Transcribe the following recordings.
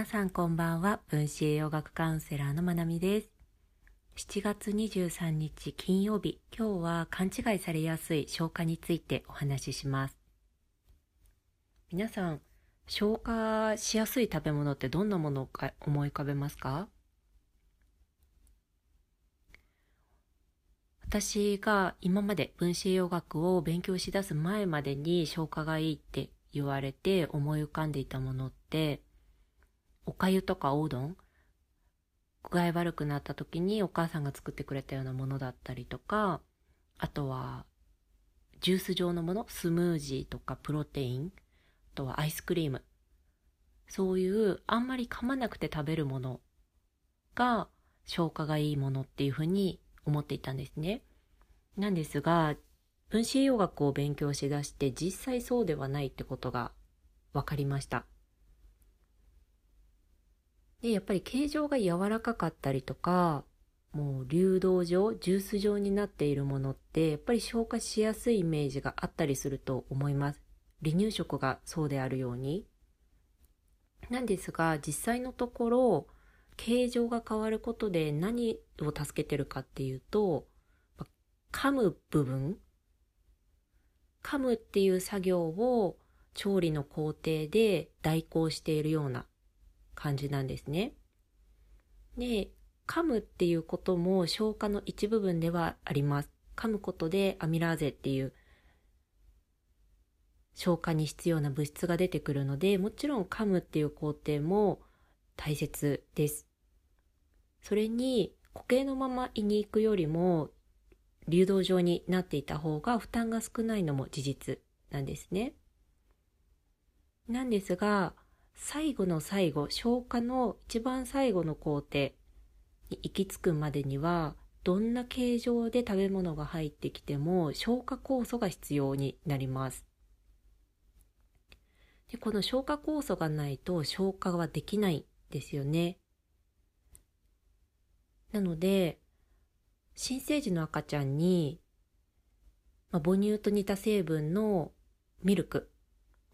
皆さんこんばんは。分子栄養学カウンセラーのまなみです。7月23日金曜日。今日は勘違いされやすい消化についてお話しします。皆さん消化しやすい食べ物ってどんなものか思い浮かべますか？私が今まで分子栄養学を勉強しだす前までに消化がいいって言われて思い浮かんでいたものっておかゆとかおうどん？具合悪くなった時にお母さんが作ってくれたようなものだったりとかあとはジュース状のもの？スムージーとかプロテイン？あとはアイスクリーム？そういうあんまり噛まなくて食べるものが消化がいいものっていうふうに思っていたんですね。なんですが、分子栄養学を勉強しだして実際そうではないってことが分かりました。で、やっぱり形状が柔らかかったりとか、もう流動状、ジュース状になっているものって、やっぱり消化しやすいイメージがあったりすると思います。離乳食がそうであるように。なんですが、実際のところ、形状が変わることで何を助けてるかっていうと、噛む部分噛むっていう作業を調理の工程で代行しているような感じなんですね。で、噛むっていうことも消化の一部分ではあります。噛むことでアミラーゼっていう消化に必要な物質が出てくるので、もちろん噛むっていう工程も大切です。それに固形のまま胃に行くよりも流動状になっていた方が負担が少ないのも事実なんですね。なんですが、最後の最後、消化の一番最後の工程に行き着くまでには、どんな形状で食べ物が入ってきても消化酵素が必要になります。でこの消化酵素がないと消化はできないんですよね。なので、新生児の赤ちゃんに、まあ、母乳と似た成分のミルク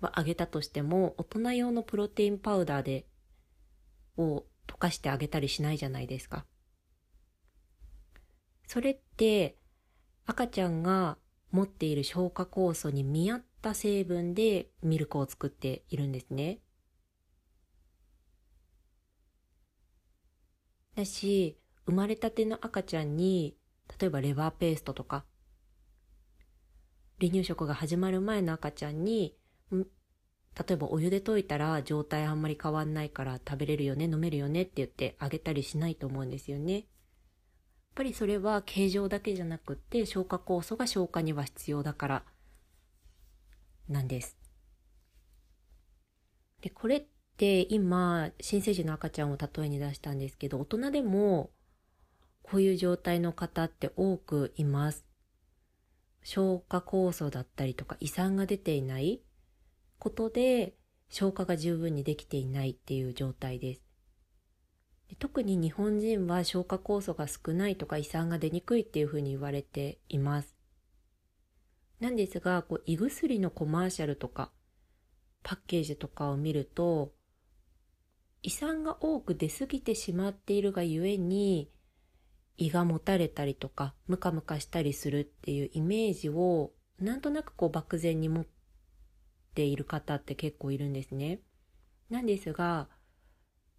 はあげたとしても、大人用のプロテインパウダーで、を溶かしてあげたりしないじゃないですか。それって、赤ちゃんが持っている消化酵素に見合った成分でミルクを作っているんですね。だし、生まれたての赤ちゃんに、例えばレバーペーストとか、離乳食が始まる前の赤ちゃんに、例えばお湯で溶いたら状態あんまり変わんないから食べれるよね、飲めるよねって言ってあげたりしないと思うんですよね。やっぱりそれは形状だけじゃなくって消化酵素が消化には必要だからなんです。で、これって今、新生児の赤ちゃんを例えに出したんですけど、大人でもこういう状態の方って多くいます。消化酵素だったりとか胃酸が出ていないことで消化が十分にできていないっていう状態です。特に日本人は消化酵素が少ないとか胃酸が出にくいっていうふうに言われています。なんですが、こう胃薬のコマーシャルとかパッケージとかを見ると胃酸が多く出過ぎてしまっているがゆえに胃がもたれたりとかムカムカしたりするっていうイメージをなんとなくこう漠然に持っっている方って結構いるんですね。なんですが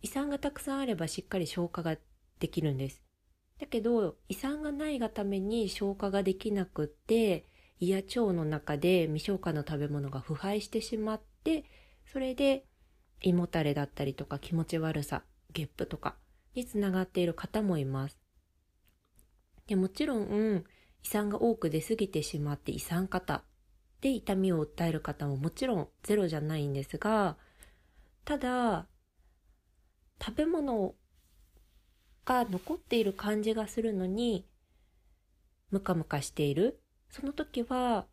胃酸がたくさんあればしっかり消化ができるんです。だけど胃酸がないがために消化ができなくって胃や腸の中で未消化の食べ物が腐敗してしまってそれで胃もたれだったりとか気持ち悪さゲップとかにつながっている方もいます。でもちろん、胃酸が多く出過ぎてしまって胃酸型で痛みを訴える方ももちろんゼロじゃないんですが、ただ、食べ物が残っている感じがするのに、ムカムカしている。その時は、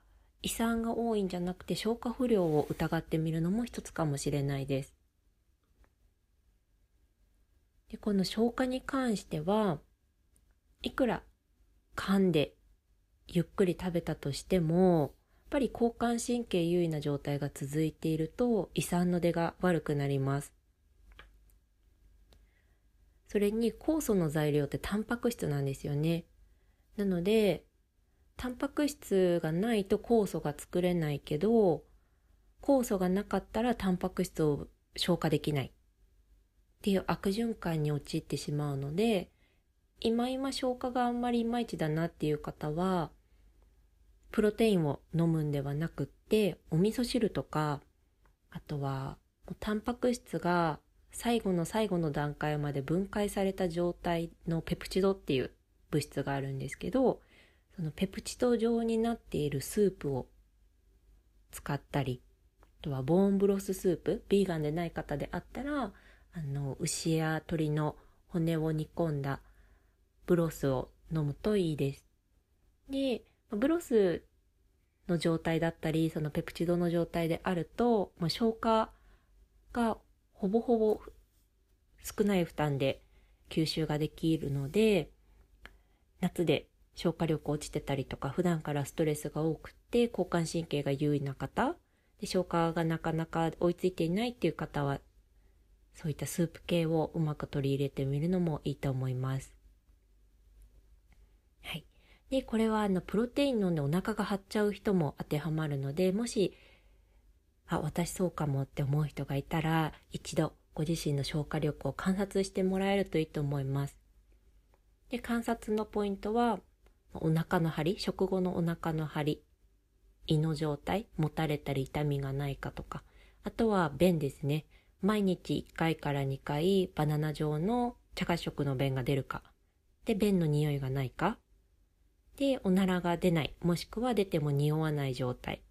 胃酸が多いんじゃなくて消化不良を疑ってみるのも一つかもしれないです。でこの消化に関しては、いくら噛んでゆっくり食べたとしても、ぱり交感神経優位な状態が続いていると胃酸の出が悪くなります。それに酵素の材料ってタンパク質なんですよね。なので、タンパク質がないと酵素が作れないけど、酵素がなかったらタンパク質を消化できないっていう悪循環に陥ってしまうので、今今消化があんまりいまいちだなっていう方は、プロテインを飲むんではなくって、お味噌汁とか、あとは、タンパク質が最後の最後の段階まで分解された状態のペプチドっていう物質があるんですけど、そのペプチド状になっているスープを使ったり、あとはボーンブロススープ、ビーガンでない方であったら、あの、牛や鶏の骨を煮込んだブロスを飲むといいです。で、ブロスの状態だったり、そのペプチドの状態であると、まあ、消化がほぼほぼ少ない負担で吸収ができるので、夏で消化力落ちてたりとか、普段からストレスが多くて、交感神経が優位な方、で消化がなかなか追いついていないっていう方は、そういったスープ系をうまく取り入れてみるのもいいと思います。はい。で、これはあの、プロテイン飲んでお腹が張っちゃう人も当てはまるので、もし、あ、私そうかもって思う人がいたら、一度ご自身の消化力を観察してもらえるといいと思います。で、観察のポイントは、お腹の張り、食後のお腹の張り、胃の状態、もたれたり痛みがないかとか、あとは便ですね。毎日1回から2回バナナ状の茶褐色の便が出るか。で、便の匂いがないか。で、おならが出ない、もしくは出ても匂わない状態。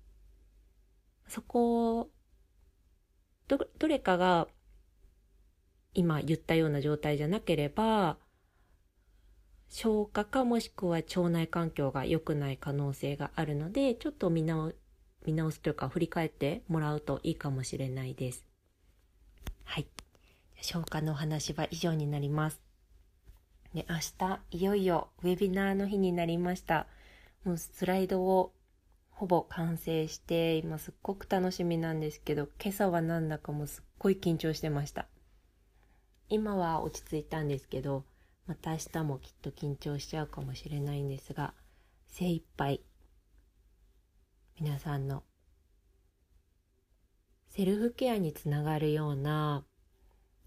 そこ、ど、どれかが今言ったような状態じゃなければ、消化かもしくは腸内環境が良くない可能性があるので、ちょっと見直見直すというか振り返ってもらうといいかもしれないです。はい。消化のお話は以上になります。で、明日、いよいよウェビナーの日になりました。もうスライドをほぼ完成して、今すっごく楽しみなんですけど、今朝はなんだかもうすっごい緊張してました。今は落ち着いたんですけど、また明日もきっと緊張しちゃうかもしれないんですが、精一杯、皆さんのセルフケアにつながるような、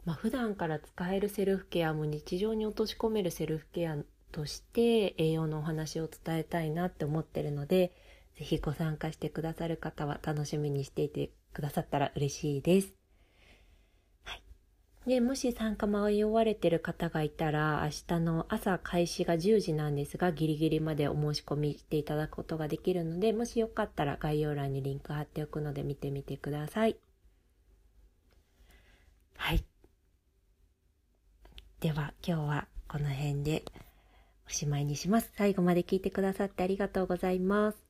まあ、普段から使えるセルフケアも日常に落とし込めるセルフケアとして栄養のお話を伝えたいなって思ってるので、ぜひご参加してくださる方は楽しみにしていてくださったら嬉しいです。はいで、もし参加迷われてる方がいたら、明日の朝開始が10時なんですが、ギリギリまでお申し込みしていただくことができるので、もしよかったら概要欄にリンク貼っておくので見てみてください。はい。では、今日はこの辺でおしまいにします。最後まで聞いてくださってありがとうございます。